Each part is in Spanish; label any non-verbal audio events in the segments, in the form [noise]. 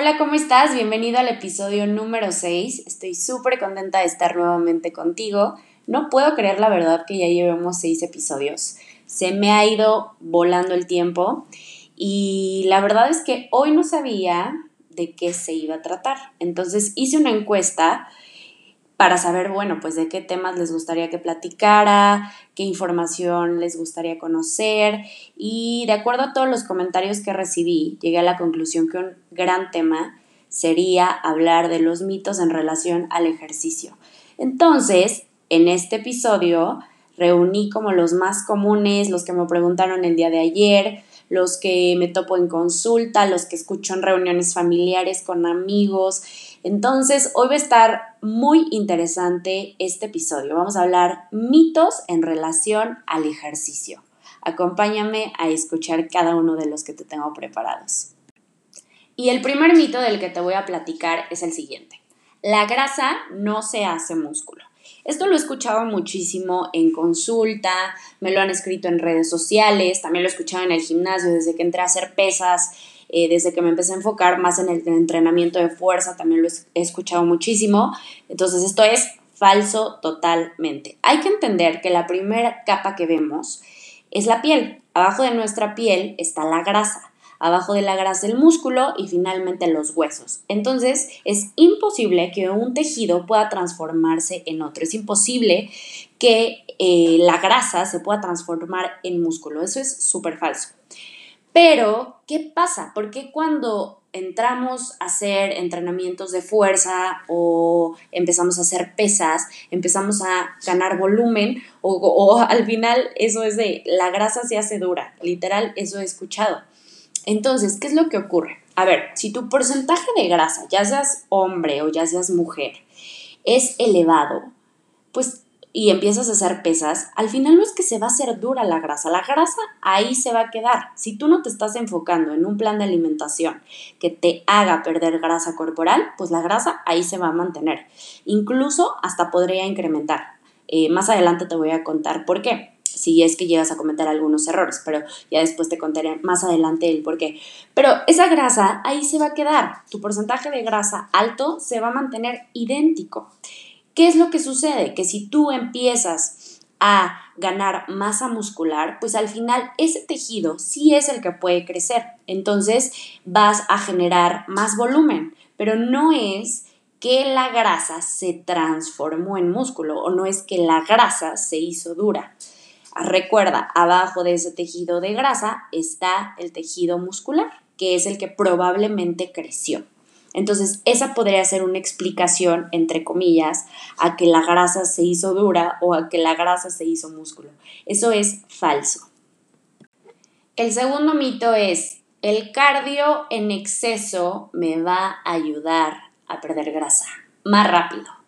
Hola, ¿cómo estás? Bienvenido al episodio número 6. Estoy súper contenta de estar nuevamente contigo. No puedo creer la verdad que ya llevemos 6 episodios. Se me ha ido volando el tiempo y la verdad es que hoy no sabía de qué se iba a tratar. Entonces hice una encuesta para saber, bueno, pues de qué temas les gustaría que platicara, qué información les gustaría conocer y de acuerdo a todos los comentarios que recibí, llegué a la conclusión que un gran tema sería hablar de los mitos en relación al ejercicio. Entonces, en este episodio reuní como los más comunes, los que me preguntaron el día de ayer, los que me topo en consulta, los que escucho en reuniones familiares con amigos. Entonces, hoy va a estar muy interesante este episodio. Vamos a hablar mitos en relación al ejercicio. Acompáñame a escuchar cada uno de los que te tengo preparados. Y el primer mito del que te voy a platicar es el siguiente. La grasa no se hace músculo. Esto lo he escuchado muchísimo en consulta, me lo han escrito en redes sociales, también lo he escuchado en el gimnasio desde que entré a hacer pesas, eh, desde que me empecé a enfocar más en el entrenamiento de fuerza, también lo he escuchado muchísimo. Entonces esto es falso totalmente. Hay que entender que la primera capa que vemos es la piel. Abajo de nuestra piel está la grasa abajo de la grasa el músculo y finalmente los huesos. Entonces es imposible que un tejido pueda transformarse en otro, es imposible que eh, la grasa se pueda transformar en músculo, eso es súper falso. Pero, ¿qué pasa? Porque cuando entramos a hacer entrenamientos de fuerza o empezamos a hacer pesas, empezamos a ganar volumen o, o, al final eso es de la grasa se hace dura, literal, eso he escuchado. Entonces, ¿qué es lo que ocurre? A ver, si tu porcentaje de grasa, ya seas hombre o ya seas mujer, es elevado, pues y empiezas a hacer pesas, al final no es que se va a hacer dura la grasa, la grasa ahí se va a quedar. Si tú no te estás enfocando en un plan de alimentación que te haga perder grasa corporal, pues la grasa ahí se va a mantener. Incluso hasta podría incrementar. Eh, más adelante te voy a contar por qué si es que llegas a cometer algunos errores, pero ya después te contaré más adelante el por qué. Pero esa grasa ahí se va a quedar, tu porcentaje de grasa alto se va a mantener idéntico. ¿Qué es lo que sucede? Que si tú empiezas a ganar masa muscular, pues al final ese tejido sí es el que puede crecer. Entonces vas a generar más volumen, pero no es que la grasa se transformó en músculo o no es que la grasa se hizo dura. Recuerda, abajo de ese tejido de grasa está el tejido muscular, que es el que probablemente creció. Entonces, esa podría ser una explicación, entre comillas, a que la grasa se hizo dura o a que la grasa se hizo músculo. Eso es falso. El segundo mito es, el cardio en exceso me va a ayudar a perder grasa más rápido.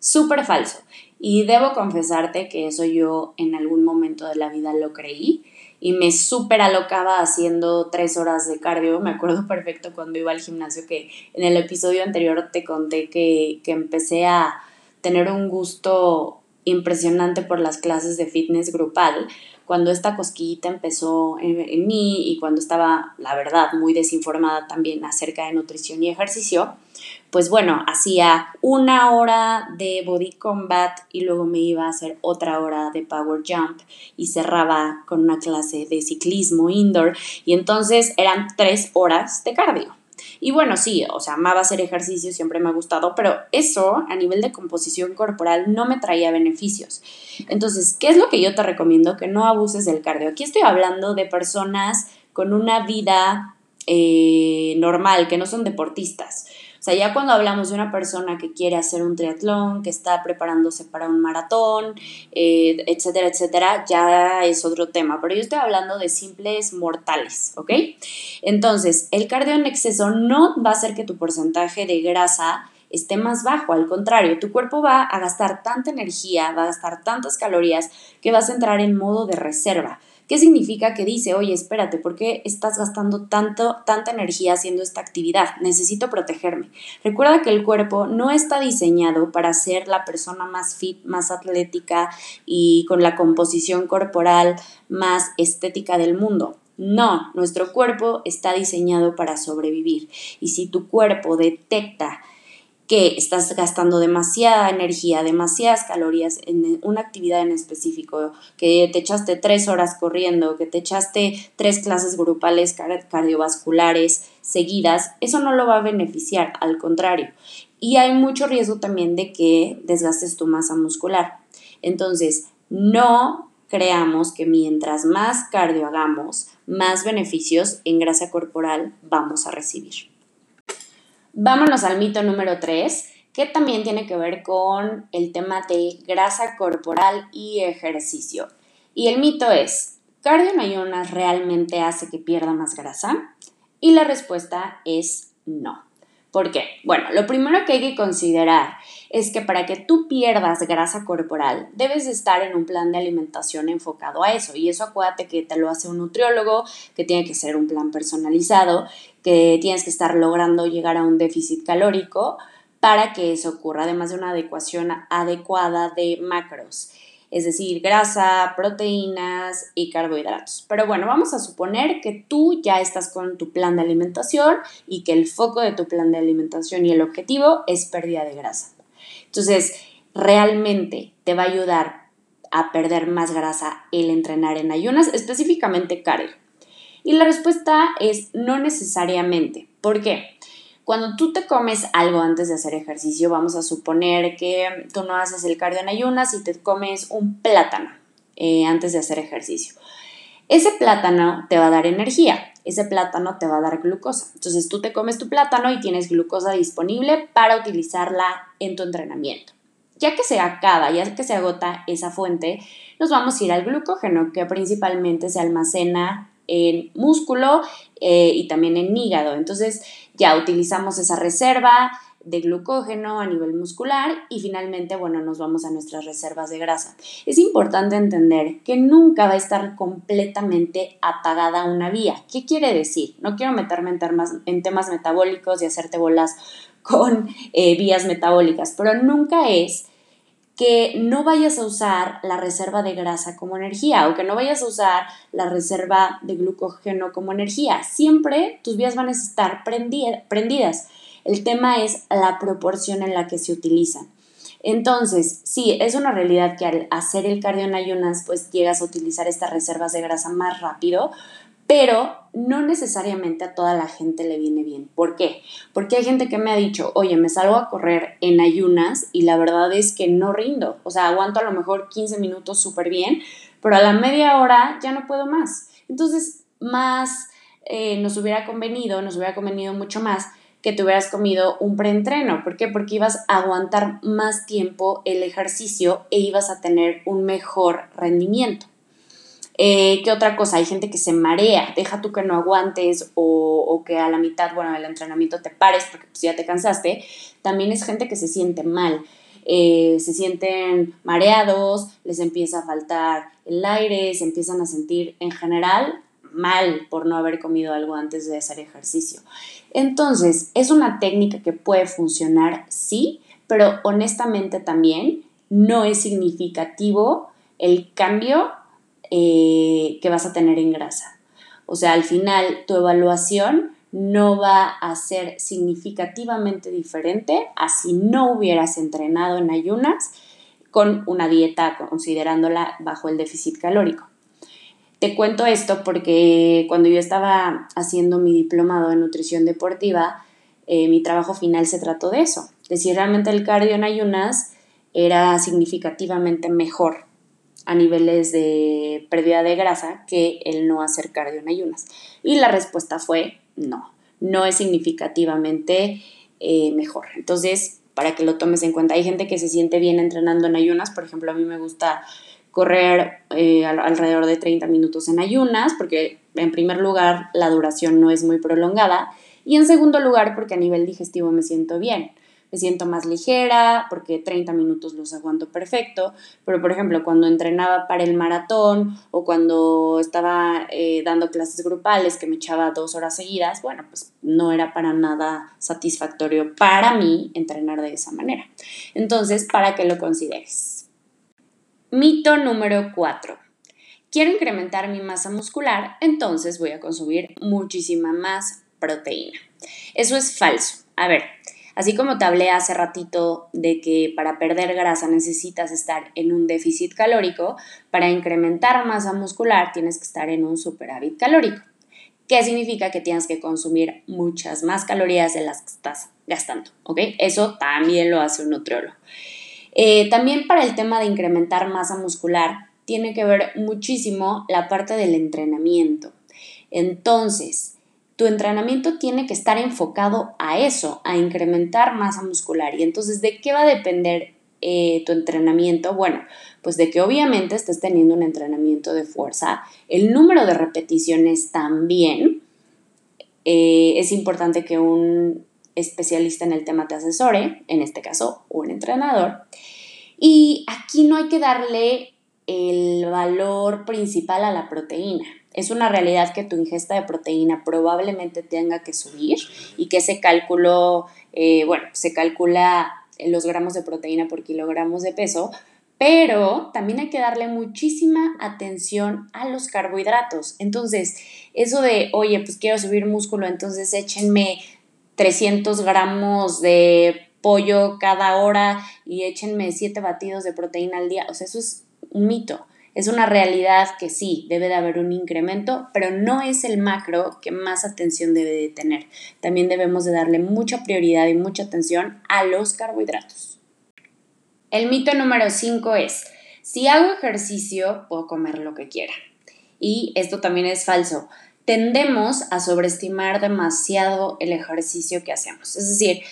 Súper falso. Y debo confesarte que eso yo en algún momento de la vida lo creí y me súper alocaba haciendo tres horas de cardio. Me acuerdo perfecto cuando iba al gimnasio que en el episodio anterior te conté que, que empecé a tener un gusto impresionante por las clases de fitness grupal cuando esta cosquillita empezó en, mí y cuando estaba, la verdad, muy desinformada también acerca de nutrición y ejercicio, pues bueno, hacía una hora de body combat y luego me iba a hacer otra hora de power jump y cerraba con una clase de ciclismo indoor y entonces eran tres horas de cardio. Y bueno, sí, o sea, amaba hacer ejercicio, siempre me ha gustado, pero eso a nivel de composición corporal no me traía beneficios. Entonces, ¿qué es lo que yo te recomiendo? Que no abuses del cardio. Aquí estoy hablando de personas con una vida eh, normal, que no son deportistas. Sea, ya cuando hablamos de una persona que quiere hacer un triatlón, que está preparándose para un maratón, eh, etcétera, etcétera, ya es otro tema. Pero yo estoy hablando de simples mortales, ¿ok? Entonces, el cardio en exceso no va a hacer que tu porcentaje de grasa esté más bajo, al contrario, tu cuerpo va a gastar tanta energía, va a gastar tantas calorías que vas a entrar en modo de reserva. ¿Qué significa que dice, oye, espérate, ¿por qué estás gastando tanto, tanta energía haciendo esta actividad? Necesito protegerme. Recuerda que el cuerpo no está diseñado para ser la persona más fit, más atlética y con la composición corporal más estética del mundo. No, nuestro cuerpo está diseñado para sobrevivir. Y si tu cuerpo detecta que estás gastando demasiada energía, demasiadas calorías en una actividad en específico, que te echaste tres horas corriendo, que te echaste tres clases grupales cardiovasculares seguidas, eso no lo va a beneficiar, al contrario. Y hay mucho riesgo también de que desgastes tu masa muscular. Entonces, no creamos que mientras más cardio hagamos, más beneficios en grasa corporal vamos a recibir. Vámonos al mito número 3, que también tiene que ver con el tema de grasa corporal y ejercicio. Y el mito es, ¿cardio en ayunas realmente hace que pierda más grasa? Y la respuesta es no. ¿Por qué? Bueno, lo primero que hay que considerar es que para que tú pierdas grasa corporal, debes estar en un plan de alimentación enfocado a eso. Y eso acuérdate que te lo hace un nutriólogo, que tiene que ser un plan personalizado, que tienes que estar logrando llegar a un déficit calórico para que eso ocurra, además de una adecuación adecuada de macros es decir, grasa, proteínas y carbohidratos. Pero bueno, vamos a suponer que tú ya estás con tu plan de alimentación y que el foco de tu plan de alimentación y el objetivo es pérdida de grasa. Entonces, realmente te va a ayudar a perder más grasa el entrenar en ayunas, específicamente cardio. Y la respuesta es no necesariamente. ¿Por qué? Cuando tú te comes algo antes de hacer ejercicio, vamos a suponer que tú no haces el cardio en ayunas y te comes un plátano eh, antes de hacer ejercicio. Ese plátano te va a dar energía, ese plátano te va a dar glucosa. Entonces tú te comes tu plátano y tienes glucosa disponible para utilizarla en tu entrenamiento. Ya que se acaba, ya que se agota esa fuente, nos vamos a ir al glucógeno, que principalmente se almacena en músculo eh, y también en hígado. Entonces ya utilizamos esa reserva de glucógeno a nivel muscular y finalmente, bueno, nos vamos a nuestras reservas de grasa. Es importante entender que nunca va a estar completamente apagada una vía. ¿Qué quiere decir? No quiero meterme en temas, en temas metabólicos y hacerte bolas con eh, vías metabólicas, pero nunca es que no vayas a usar la reserva de grasa como energía o que no vayas a usar la reserva de glucógeno como energía. Siempre tus vías van a estar prendidas. El tema es la proporción en la que se utilizan. Entonces, sí, es una realidad que al hacer el cardio en ayunas, pues llegas a utilizar estas reservas de grasa más rápido, pero no necesariamente a toda la gente le viene bien. ¿Por qué? Porque hay gente que me ha dicho, oye, me salgo a correr en ayunas y la verdad es que no rindo. O sea, aguanto a lo mejor 15 minutos súper bien, pero a la media hora ya no puedo más. Entonces, más eh, nos hubiera convenido, nos hubiera convenido mucho más que te hubieras comido un preentreno. ¿Por qué? Porque ibas a aguantar más tiempo el ejercicio e ibas a tener un mejor rendimiento. Eh, ¿Qué otra cosa? Hay gente que se marea, deja tú que no aguantes o, que a la mitad, bueno, del entrenamiento te pares porque pues, ya te cansaste. También es gente que se siente mal. Eh, se sienten mareados, les empieza a faltar el aire, se empiezan a sentir en general mal por no haber comido algo antes de hacer ejercicio. Entonces, es una técnica que puede funcionar, sí, pero honestamente también no es significativo el cambio eh, que vas a tener en grasa. O sea, al final tu evaluación no va a ser significativamente diferente a si no hubieras entrenado en ayunas con una dieta considerándola bajo el déficit calórico. Te cuento esto porque cuando yo estaba haciendo mi diplomado en nutrición deportiva, eh, mi trabajo final se trató de eso, de si realmente el cardio en ayunas era significativamente mejor a niveles de pérdida de grasa que el no hacer cardio en ayunas. Y la respuesta fue no, no es significativamente eh, mejor. Entonces, para que lo tomes en cuenta, hay gente que se siente bien entrenando en ayunas, por ejemplo, a mí me gusta correr eh, alrededor de 30 minutos en ayunas, porque en primer lugar la duración no es muy prolongada, y en segundo lugar porque a nivel digestivo me siento bien me siento más ligera porque 30 minutos los aguanto perfecto, pero por ejemplo cuando entrenaba para el maratón o cuando estaba eh, dando clases grupales que me echaba dos horas seguidas, bueno, pues no era para nada satisfactorio para mí entrenar de esa manera. Entonces, para que lo consideres. Mito número 4. quiero incrementar mi masa muscular, entonces voy a consumir muchísima más proteína. Eso es falso. A ver, así como te hablé hace ratito de que para perder grasa necesitas estar en un déficit calórico, para incrementar masa muscular tienes que estar en un superávit calórico. ¿Qué significa que tienes que consumir muchas más calorías de las que estás gastando? Eso también lo hace un nutriólogo. Eh, también para el tema de incrementar masa muscular, tiene que ver muchísimo la parte del entrenamiento. Entonces, tu entrenamiento tiene que estar enfocado a eso, a incrementar masa muscular. Y entonces, ¿de qué va a depender eh, tu entrenamiento? Bueno, pues de que obviamente estés teniendo un entrenamiento de fuerza, el número de repeticiones también. Eh, es importante que un especialista en el tema te asesore, en este caso un entrenador. Y aquí no hay que darle el valor principal a la proteína. Es una realidad que tu ingesta de proteína probablemente tenga que subir y que ese cálculo, eh, bueno, se calcula los gramos de proteína por kilogramos de peso, pero también hay que darle muchísima atención a los carbohidratos. Entonces, eso de, oye, pues quiero subir músculo, entonces échenme 300 gramos de pollo cada hora y échenme 7 batidos de proteína al día. O sea, eso es un mito. Es una realidad que sí, debe de haber un incremento, pero no es el macro que más atención debe de tener. También debemos de darle mucha prioridad y mucha atención a los carbohidratos. El mito número 5 es, si hago ejercicio, puedo comer lo que quiera. Y esto también es falso. Tendemos a sobreestimar demasiado el ejercicio que hacemos. Es decir,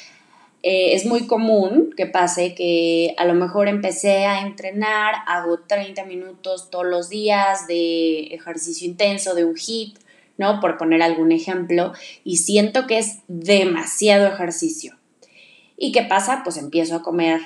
eh, es muy común que pase que a lo mejor empecé a entrenar, hago 30 minutos todos los días de ejercicio intenso, de un HIIT, ¿no? Por poner algún ejemplo, y siento que es demasiado ejercicio. ¿Y qué pasa? Pues empiezo a comer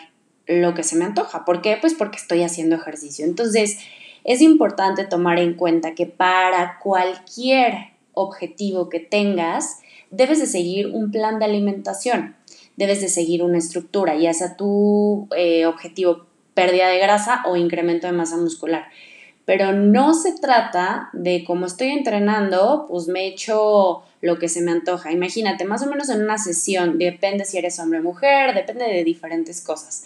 lo que se me antoja. ¿Por qué? Pues porque estoy haciendo ejercicio. Entonces, es importante tomar en cuenta que para cualquier objetivo que tengas, debes de seguir un plan de alimentación debes de seguir una estructura, ya sea tu eh, objetivo pérdida de grasa o incremento de masa muscular. Pero no se trata de como estoy entrenando, pues me echo lo que se me antoja. Imagínate, más o menos en una sesión, depende si eres hombre o mujer, depende de diferentes cosas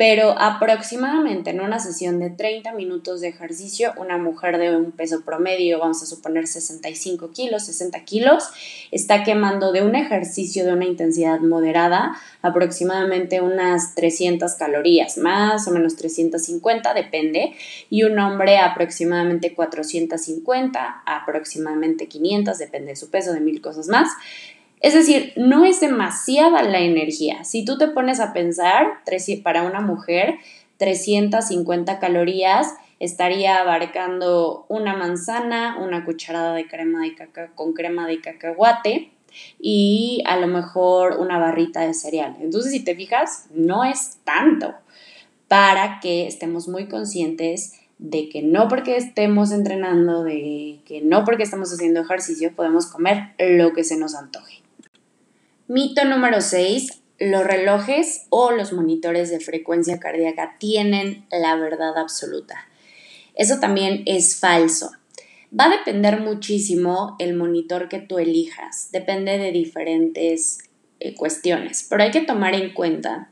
pero aproximadamente en una sesión de 30 minutos de ejercicio, una mujer de un peso promedio, vamos a suponer 65 kilos, 60 kilos, está quemando de un ejercicio de una intensidad moderada aproximadamente unas 300 calorías, más o menos 350, depende, y un hombre aproximadamente 450, aproximadamente 500, depende de su peso, de mil cosas más. Es decir, no es demasiada la energía. Si tú te pones a pensar, para una mujer, 350 calorías estaría abarcando una manzana, una cucharada de crema de caca con crema de cacahuate y a lo mejor una barrita de cereal. Entonces, si te fijas, no es tanto para que estemos muy conscientes de que no porque estemos entrenando, de que no porque estamos haciendo ejercicio, podemos comer lo que se nos antoje. Mito número 6. Los relojes o los monitores de frecuencia cardíaca tienen la verdad absoluta. Eso también es falso. Va a depender muchísimo el monitor que tú elijas. Depende de diferentes eh, cuestiones. Pero hay que tomar en cuenta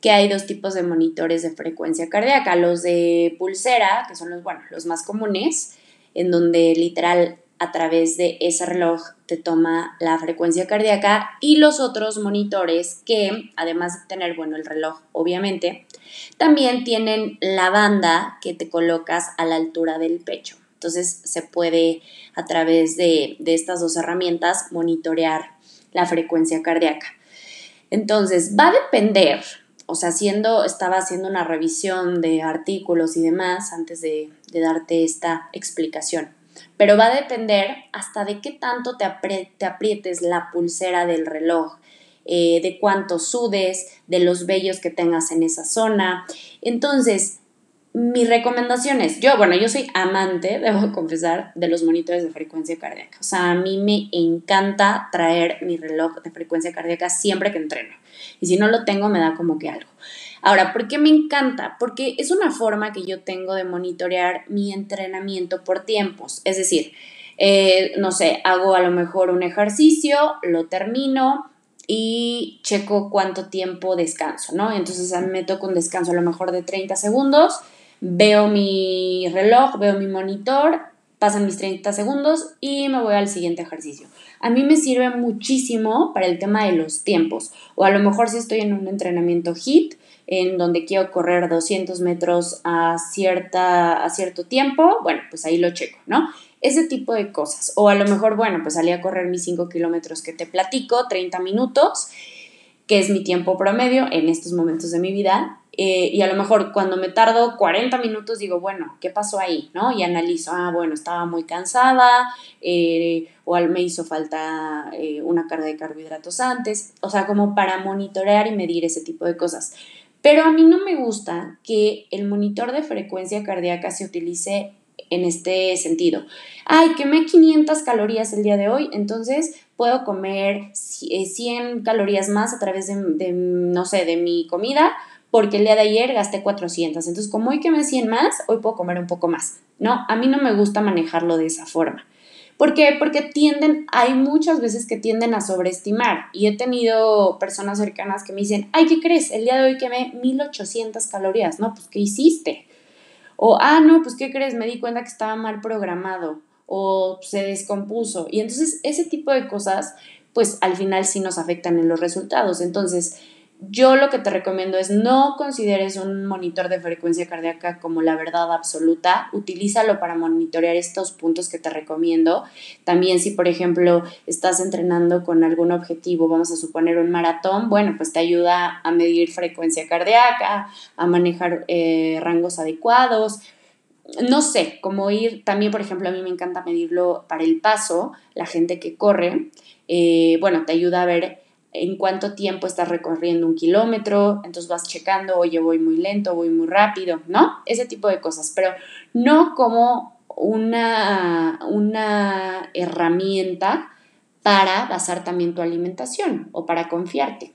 que hay dos tipos de monitores de frecuencia cardíaca. Los de pulsera, que son los, bueno, los más comunes, en donde literal a través de ese reloj te toma la frecuencia cardíaca y los otros monitores que, además de tener, bueno, el reloj, obviamente, también tienen la banda que te colocas a la altura del pecho. Entonces se puede a través de, de estas dos herramientas monitorear la frecuencia cardíaca. Entonces va a depender, o sea, haciendo, estaba haciendo una revisión de artículos y demás antes de, de darte esta explicación pero va a depender hasta de qué tanto te, aprietes la pulsera del reloj, eh, de cuánto sudes, de los vellos que tengas en esa zona. Entonces, mis recomendaciones, yo, bueno, yo soy amante, [laughs] debo confesar, de los monitores de frecuencia cardíaca. O sea, a mí me encanta traer mi reloj de frecuencia cardíaca siempre que entreno. Y si no lo tengo, me da como que algo. Ahora, ¿por qué me encanta? Porque es una forma que yo tengo de monitorear mi entrenamiento por tiempos. Es decir, eh, no sé, hago a lo mejor un ejercicio, lo termino y checo cuánto tiempo descanso, ¿no? Entonces me toca un descanso a lo mejor de 30 segundos, veo mi reloj, veo mi monitor, pasan mis 30 segundos y me voy al siguiente ejercicio. A mí me sirve muchísimo para el tema de los tiempos. O a lo mejor si estoy en un entrenamiento HIT, en donde quiero correr 200 metros a, cierta, a cierto tiempo, bueno, pues ahí lo checo, ¿no? Ese tipo de cosas. O a lo mejor, bueno, pues salí a correr mis 5 kilómetros que te platico, 30 minutos, que es mi tiempo promedio en estos momentos de mi vida. Eh, y a lo mejor cuando me tardo 40 minutos digo, bueno, ¿qué pasó ahí? ¿No? Y analizo, ah, bueno, estaba muy cansada, eh, o me hizo falta eh, una carga de carbohidratos antes, o sea, como para monitorear y medir ese tipo de cosas. Pero a mí no me gusta que el monitor de frecuencia cardíaca se utilice en este sentido. Ay, quemé 500 calorías el día de hoy, entonces puedo comer 100 calorías más a través de, de no sé, de mi comida porque el día de ayer gasté 400. Entonces, como hoy quemé 100 más, hoy puedo comer un poco más. No, a mí no me gusta manejarlo de esa forma. ¿Por qué? Porque tienden, hay muchas veces que tienden a sobreestimar. Y he tenido personas cercanas que me dicen, ay, ¿qué crees? El día de hoy quemé 1800 calorías. No, pues, ¿qué hiciste? O, ah, no, pues, ¿qué crees? Me di cuenta que estaba mal programado o se descompuso. Y entonces, ese tipo de cosas, pues, al final sí nos afectan en los resultados. Entonces, yo lo que te recomiendo es no consideres un monitor de frecuencia cardíaca como la verdad absoluta, utilízalo para monitorear estos puntos que te recomiendo. También si por ejemplo estás entrenando con algún objetivo, vamos a suponer un maratón, bueno, pues te ayuda a medir frecuencia cardíaca, a manejar eh, rangos adecuados. No sé, cómo ir, también por ejemplo a mí me encanta medirlo para el paso, la gente que corre, eh, bueno, te ayuda a ver en cuánto tiempo estás recorriendo un kilómetro, entonces vas checando, oye, voy muy lento, voy muy rápido, ¿no? Ese tipo de cosas, pero no como una, una herramienta para basar también tu alimentación o para confiarte.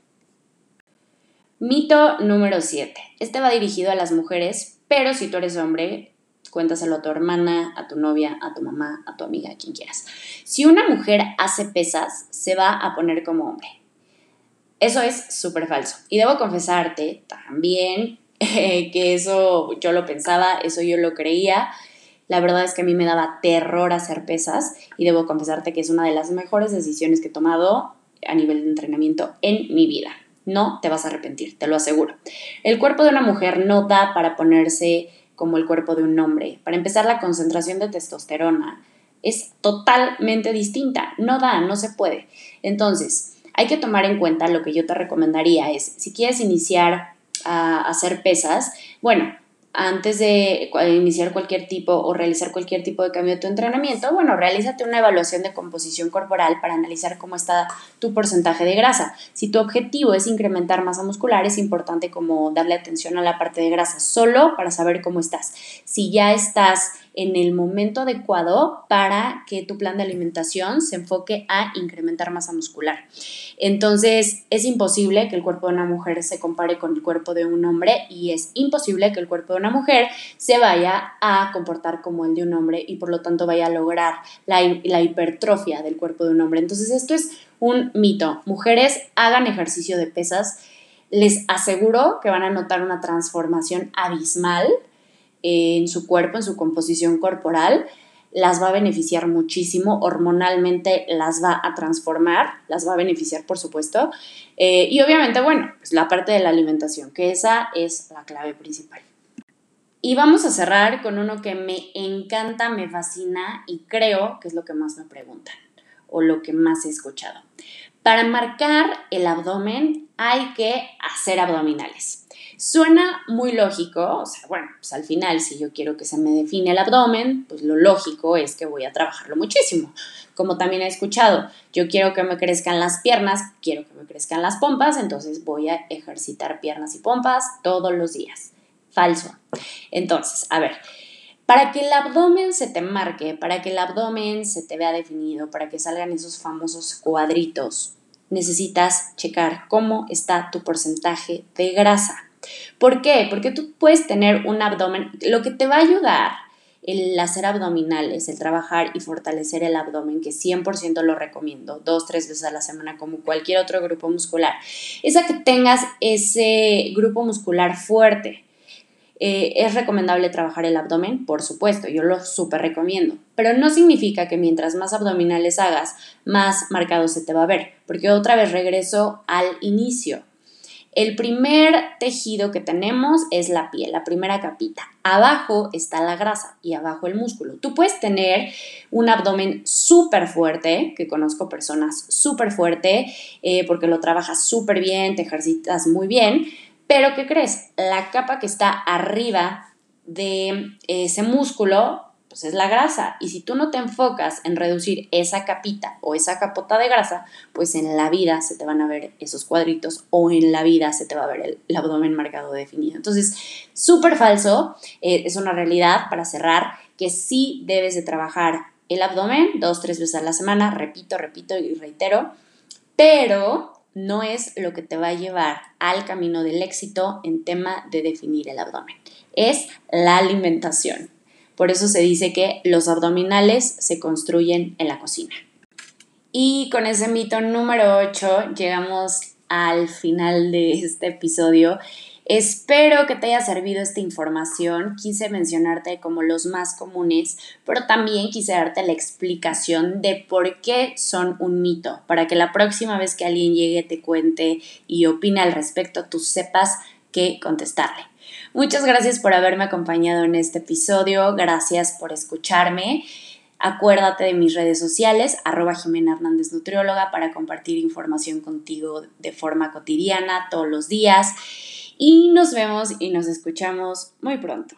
Mito número 7. Este va dirigido a las mujeres, pero si tú eres hombre, cuéntaselo a tu hermana, a tu novia, a tu mamá, a tu amiga, a quien quieras. Si una mujer hace pesas, se va a poner como hombre. Eso es súper falso. Y debo confesarte también que eso yo lo pensaba, eso yo lo creía. La verdad es que a mí me daba terror hacer pesas y debo confesarte que es una de las mejores decisiones que he tomado a nivel de entrenamiento en mi vida. No te vas a arrepentir, te lo aseguro. El cuerpo de una mujer no da para ponerse como el cuerpo de un hombre. Para empezar, la concentración de testosterona es totalmente distinta. No da, no se puede. Entonces, hay que tomar en cuenta lo que yo te recomendaría es, si quieres iniciar a hacer pesas, bueno, antes de iniciar cualquier tipo o realizar cualquier tipo de cambio de tu entrenamiento, bueno, realízate una evaluación de composición corporal para analizar cómo está tu porcentaje de grasa. Si tu objetivo es incrementar masa muscular, es importante como darle atención a la parte de grasa, solo para saber cómo estás. Si ya estás en el momento adecuado para que tu plan de alimentación se enfoque a incrementar masa muscular. Entonces, es imposible que el cuerpo de una mujer se compare con el cuerpo de un hombre y es imposible que el cuerpo de una mujer se vaya a comportar como el de un hombre y por lo tanto vaya a lograr la, la hipertrofia del cuerpo de un hombre. Entonces, esto es un mito. Mujeres hagan ejercicio de pesas. Les aseguro que van a notar una transformación abismal en su cuerpo, en su composición corporal, las va a beneficiar muchísimo, hormonalmente las va a transformar, las va a beneficiar, por supuesto. Eh, y obviamente, bueno, pues la parte de la alimentación, que esa es la clave principal. Y vamos a cerrar con uno que me encanta, me fascina y creo que es lo que más me preguntan o lo que más he escuchado. Para marcar el abdomen hay que hacer abdominales. Suena muy lógico, o sea, bueno, pues al final si yo quiero que se me define el abdomen, pues lo lógico es que voy a trabajarlo muchísimo. Como también he escuchado, yo quiero que me crezcan las piernas, quiero que me crezcan las pompas, entonces voy a ejercitar piernas y pompas todos los días. Falso. Entonces, a ver, para que el abdomen se te marque, para que el abdomen se te vea definido, para que salgan esos famosos cuadritos, necesitas checar cómo está tu porcentaje de grasa. ¿Por qué? Porque tú puedes tener un abdomen, lo que te va a ayudar el hacer abdominales, el trabajar y fortalecer el abdomen, que 100% lo recomiendo, dos, tres veces a la semana, como cualquier otro grupo muscular, es a que tengas ese grupo muscular fuerte. Eh, es recomendable trabajar el abdomen, por supuesto, yo lo súper recomiendo, pero no significa que mientras más abdominales hagas, más marcado se te va a ver, porque otra vez regreso al inicio. El primer tejido que tenemos es la piel, la primera capita. Abajo está la grasa y abajo el músculo. Tú puedes tener un abdomen súper fuerte, que conozco personas súper fuerte, eh, porque lo trabajas súper bien, te ejercitas muy bien, pero ¿qué crees? La capa que está arriba de ese músculo pues es la grasa. Y si tú no te enfocas en reducir esa capita o esa capota de grasa, pues en la vida se te van a ver esos cuadritos o en la vida se te va a ver el, abdomen marcado definido. Entonces, súper falso, eh, es una realidad para cerrar que sí debes de trabajar el abdomen dos, tres veces a la semana, repito, repito y reitero, pero no es lo que te va a llevar al camino del éxito en tema de definir el abdomen. Es la alimentación. Por eso se dice que los abdominales se construyen en la cocina. Y con ese mito número 8 llegamos al final de este episodio. Espero que te haya servido esta información. Quise mencionarte como los más comunes, pero también quise darte la explicación de por qué son un mito, para que la próxima vez que alguien llegue te cuente y opine al respecto, tú sepas qué contestarle. Muchas gracias por haberme acompañado en este episodio, gracias por escucharme. Acuérdate de mis redes sociales, arroba Jimena Hernández Nutrióloga, para compartir información contigo de forma cotidiana, todos los días y nos vemos y nos escuchamos muy pronto.